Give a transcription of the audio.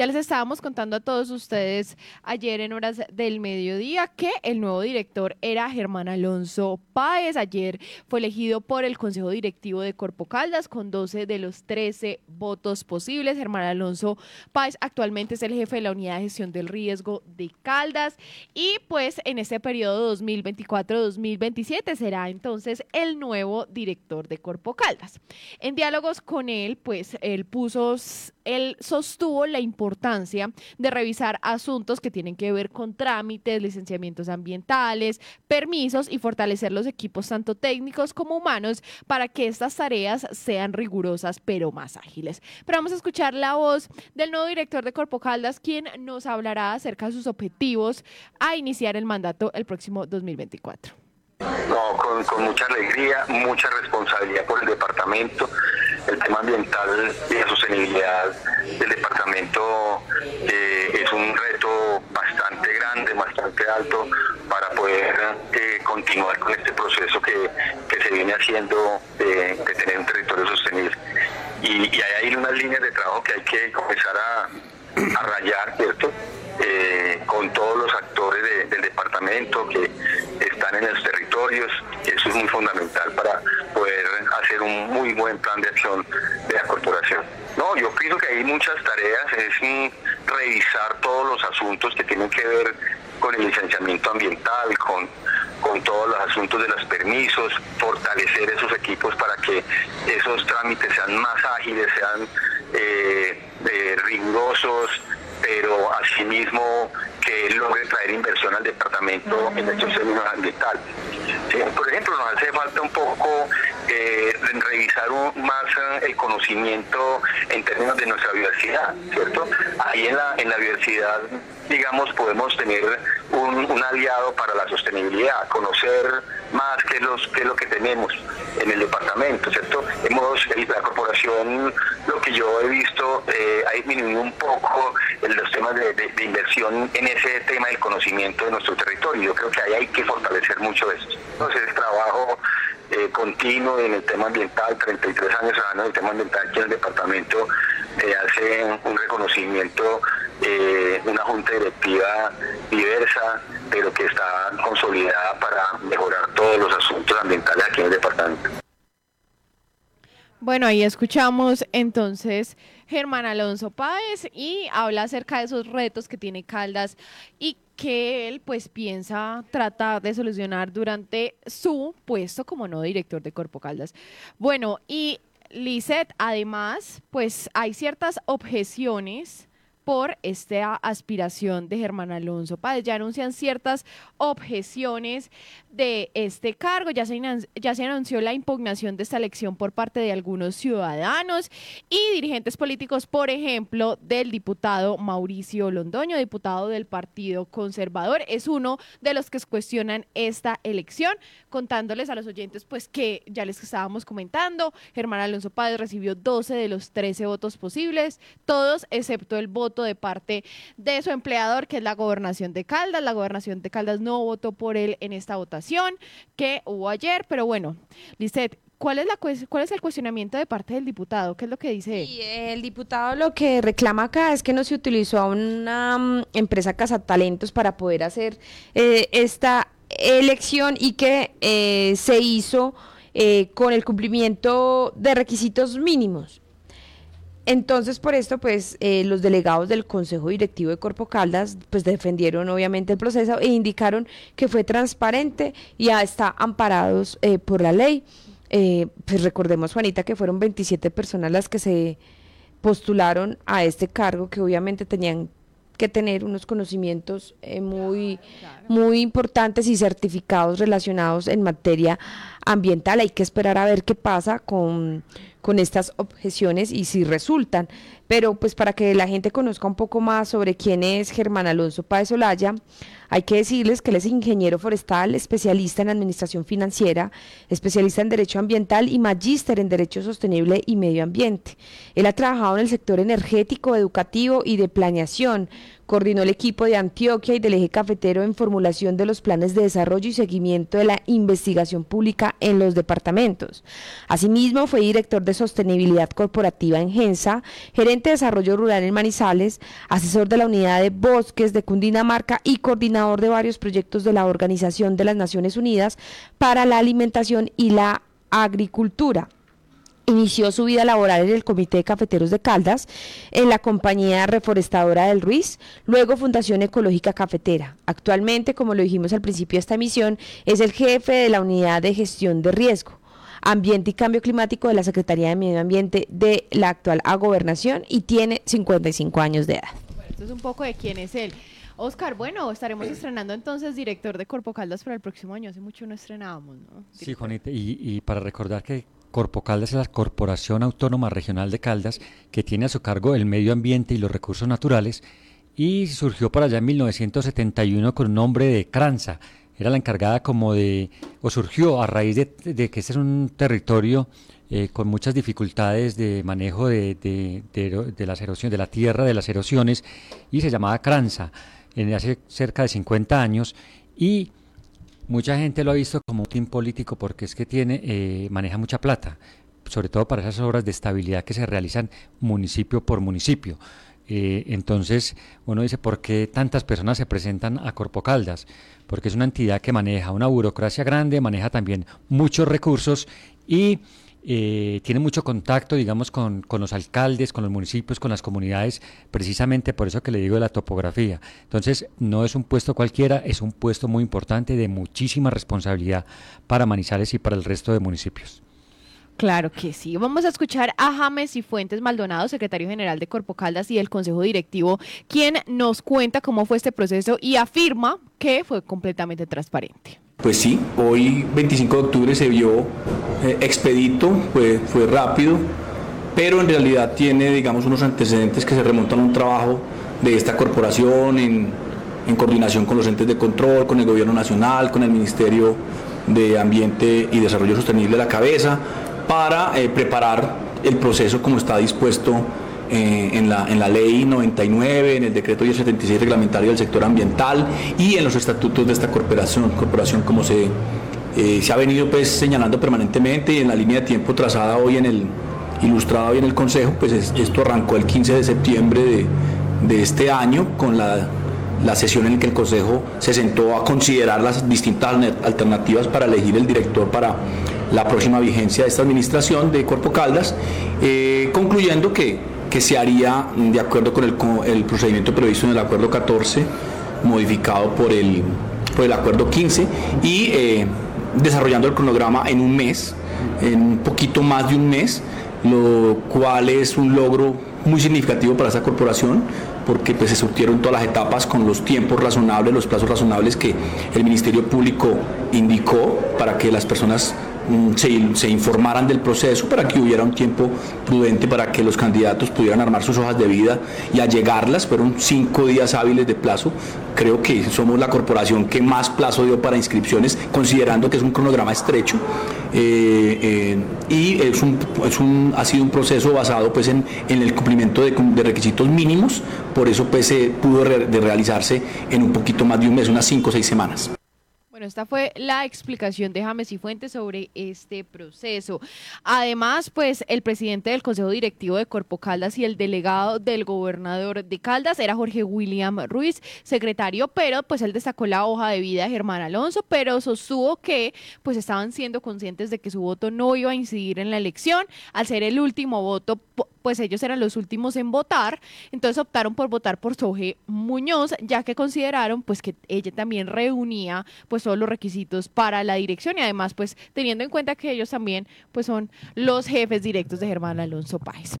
Ya les estábamos contando a todos ustedes ayer en horas del mediodía que el nuevo director era Germán Alonso Páez. Ayer fue elegido por el Consejo Directivo de Corpo Caldas con 12 de los 13 votos posibles. Germán Alonso Páez actualmente es el jefe de la unidad de gestión del riesgo de Caldas y pues en este periodo 2024-2027 será entonces el nuevo director de Corpo Caldas. En diálogos con él, pues él puso, él sostuvo la importancia de revisar asuntos que tienen que ver con trámites, licenciamientos ambientales, permisos y fortalecer los equipos tanto técnicos como humanos para que estas tareas sean rigurosas pero más ágiles. Pero vamos a escuchar la voz del nuevo director de Corpo Caldas, quien nos hablará acerca de sus objetivos a iniciar el mandato el próximo 2024. No, con, mucha alegría, mucha responsabilidad por el departamento. El tema ambiental y la sostenibilidad del departamento eh, es un reto bastante grande, bastante alto para poder eh, continuar con este proceso que, se viene haciendo de, tener un territorio sostenible. Y, hay ahí unas líneas de trabajo que hay que comenzar a, rayar, ¿cierto? Eh, con todos los actores del departamento que están en los territorios. Eso es muy fundamental para poder hacer un muy buen plan de acción de la corporación. No, yo pienso que hay muchas tareas, es revisar todos los asuntos que tienen que ver con el licenciamiento ambiental, con, con todos los asuntos de los permisos, fortalecer esos equipos para que esos trámites sean más ágiles, sean eh, eh, rigurosos, pero asimismo que logre traer inversión en estos términos ambientales. por ejemplo, nos hace falta un poco eh, revisar más eh, el conocimiento en términos de nuestra diversidad, ¿cierto? Ahí en la, en la diversidad, digamos, podemos tener un, aliado para la sostenibilidad, conocer más qué, los, qué es lo que tenemos en el departamento, ¿cierto? Hemos, la corporación, lo que yo he visto, eh, ha disminuido un poco los temas de, inversión en ese tema del conocimiento de nuestro territorio. Yo creo que ahí hay que fortalecer mucho eso. Entonces, el trabajo eh, continuo en el tema ambiental, 33 años trabajando en el tema ambiental aquí en el departamento, eh, hace un reconocimiento, eh, una junta directiva diversa, pero que está consolidada para mejorar todos los asuntos ambientales aquí en el departamento. Bueno, ahí escuchamos entonces Germán Alonso Páez y habla acerca de esos retos que tiene Caldas y que él pues piensa tratar de solucionar durante su puesto como no director de Corpo Caldas. Bueno, y Lizeth, además, pues hay ciertas objeciones por esta aspiración de Germán Alonso Páez. Ya anuncian ciertas objeciones de este cargo, ya se, ya se anunció la impugnación de esta elección por parte de algunos ciudadanos y dirigentes políticos, por ejemplo, del diputado Mauricio Londoño, diputado del Partido Conservador, es uno de los que cuestionan esta elección, contándoles a los oyentes pues que ya les estábamos comentando, Germán Alonso Páez recibió 12 de los 13 votos posibles, todos excepto el voto de parte de su empleador, que es la gobernación de Caldas. La gobernación de Caldas no votó por él en esta votación que hubo ayer, pero bueno, Lisette, ¿Cuál es, la, ¿Cuál es el cuestionamiento de parte del diputado? ¿Qué es lo que dice el diputado lo que reclama acá es que no se utilizó a una mm, empresa cazatalentos para poder hacer eh, esta elección y que eh, se hizo eh, con el cumplimiento de requisitos mínimos. Entonces, por esto, pues, eh, los delegados del Consejo Directivo de Corpo Caldas, pues, defendieron obviamente el proceso e indicaron que fue transparente y ya está amparados eh, por la ley. Eh, pues recordemos, Juanita, que fueron 27 personas las que se postularon a este cargo, que obviamente tenían que tener unos conocimientos muy, muy importantes y certificados relacionados en materia ambiental. Hay que esperar a ver qué pasa con con estas objeciones y si resultan. Pero pues para que la gente conozca un poco más sobre quién es Germán Alonso Páez Olaya, hay que decirles que él es ingeniero forestal, especialista en administración financiera, especialista en derecho ambiental y magíster en derecho sostenible y medio ambiente. Él ha trabajado en el sector energético, educativo y de planeación Coordinó el equipo de Antioquia y del eje cafetero en formulación de los planes de desarrollo y seguimiento de la investigación pública en los departamentos. Asimismo, fue director de sostenibilidad corporativa en Gensa, gerente de desarrollo rural en Manizales, asesor de la unidad de bosques de Cundinamarca y coordinador de varios proyectos de la Organización de las Naciones Unidas para la Alimentación y la Agricultura. Inició su vida laboral en el Comité de Cafeteros de Caldas, en la compañía reforestadora del Ruiz, luego Fundación Ecológica Cafetera. Actualmente, como lo dijimos al principio de esta emisión, es el jefe de la Unidad de Gestión de Riesgo. Ambiente y Cambio Climático de la Secretaría de Medio Ambiente de la actual Gobernación y tiene 55 años de edad. Bueno, esto es un poco de quién es él. Oscar, bueno, estaremos estrenando entonces director de Corpo Caldas para el próximo año. Hace mucho no estrenábamos, ¿no? Sí, Juanita, y, y para recordar que Corpo Caldas es la Corporación Autónoma Regional de Caldas que tiene a su cargo el medio ambiente y los recursos naturales y surgió por allá en 1971 con un nombre de Cranza. Era la encargada como de, o surgió a raíz de, que este es un territorio eh, con muchas dificultades de manejo de, de, las erosiones, de la tierra, de las erosiones, y se llamaba Cranza en hace cerca de 50 años y Mucha gente lo ha visto como un team político porque es que tiene, eh, maneja mucha plata, sobre todo para esas obras de estabilidad que se realizan municipio por municipio. Eh, entonces uno dice, ¿por qué tantas personas se presentan a Corpo Caldas? Porque es una entidad que maneja una burocracia grande, maneja también muchos recursos y eh, tiene mucho contacto, digamos, con, con, los alcaldes, con los municipios, con las comunidades, precisamente por eso que le digo de la topografía. Entonces, no es un puesto cualquiera, es un puesto muy importante de muchísima responsabilidad para Manizales y para el resto de municipios. Claro que sí. Vamos a escuchar a James y Fuentes Maldonado, secretario general de Corpo Caldas y el Consejo Directivo, quien nos cuenta cómo fue este proceso y afirma que fue completamente transparente. Pues sí, hoy 25 de octubre se vio eh, expedito, fue, fue rápido, pero en realidad tiene, digamos, unos antecedentes que se remontan a un trabajo de esta corporación en, en coordinación con los entes de control, con el gobierno nacional, con el Ministerio de Ambiente y Desarrollo Sostenible de la cabeza, para eh, preparar el proceso como está dispuesto eh, en, la, en la ley 99, en el decreto 1076 reglamentario del sector ambiental y en los estatutos de esta corporación, corporación como se, eh, se ha venido pues señalando permanentemente y en la línea de tiempo trazada hoy en el, ilustrada hoy en el Consejo, pues esto arrancó el 15 de septiembre de, de este año con la la sesión en la que el Consejo se sentó a considerar las distintas alternativas para elegir el director para la próxima vigencia de esta administración de Cuerpo Caldas, eh, concluyendo que, que, se haría de acuerdo con el, procedimiento previsto en el Acuerdo 14, modificado por el, por el Acuerdo 15, y eh, desarrollando el cronograma en un mes, en un poquito más de un mes, lo cual es un logro muy significativo para esa corporación porque pues, se surtieron todas las etapas con los tiempos razonables, los plazos razonables que el Ministerio Público indicó para que las personas mm, se, informaran del proceso para que hubiera un tiempo prudente para que los candidatos pudieran armar sus hojas de vida y allegarlas. Fueron cinco días hábiles de plazo. Creo que somos la corporación que más plazo dio para inscripciones, considerando que es un cronograma estrecho. Eh, eh, y es un, ha sido un proceso basado pues, en, el cumplimiento de, requisitos mínimos, por eso pues, pudo de realizarse en un poquito más de un mes, unas cinco o seis semanas. Bueno, esta fue la explicación de James y Fuentes sobre este proceso. Además, pues el presidente del Consejo Directivo de Corpo Caldas y el delegado del gobernador de Caldas era Jorge William Ruiz, secretario, pero pues él destacó la hoja de vida de Germán Alonso, pero sostuvo que pues estaban siendo conscientes de que su voto no iba a incidir en la elección al ser el último voto pues ellos eran los últimos en votar, entonces optaron por votar por Soje Muñoz, ya que consideraron pues que ella también reunía pues todos los requisitos para la dirección y además pues teniendo en cuenta que ellos también pues son los jefes directos de Germán Alonso Páez.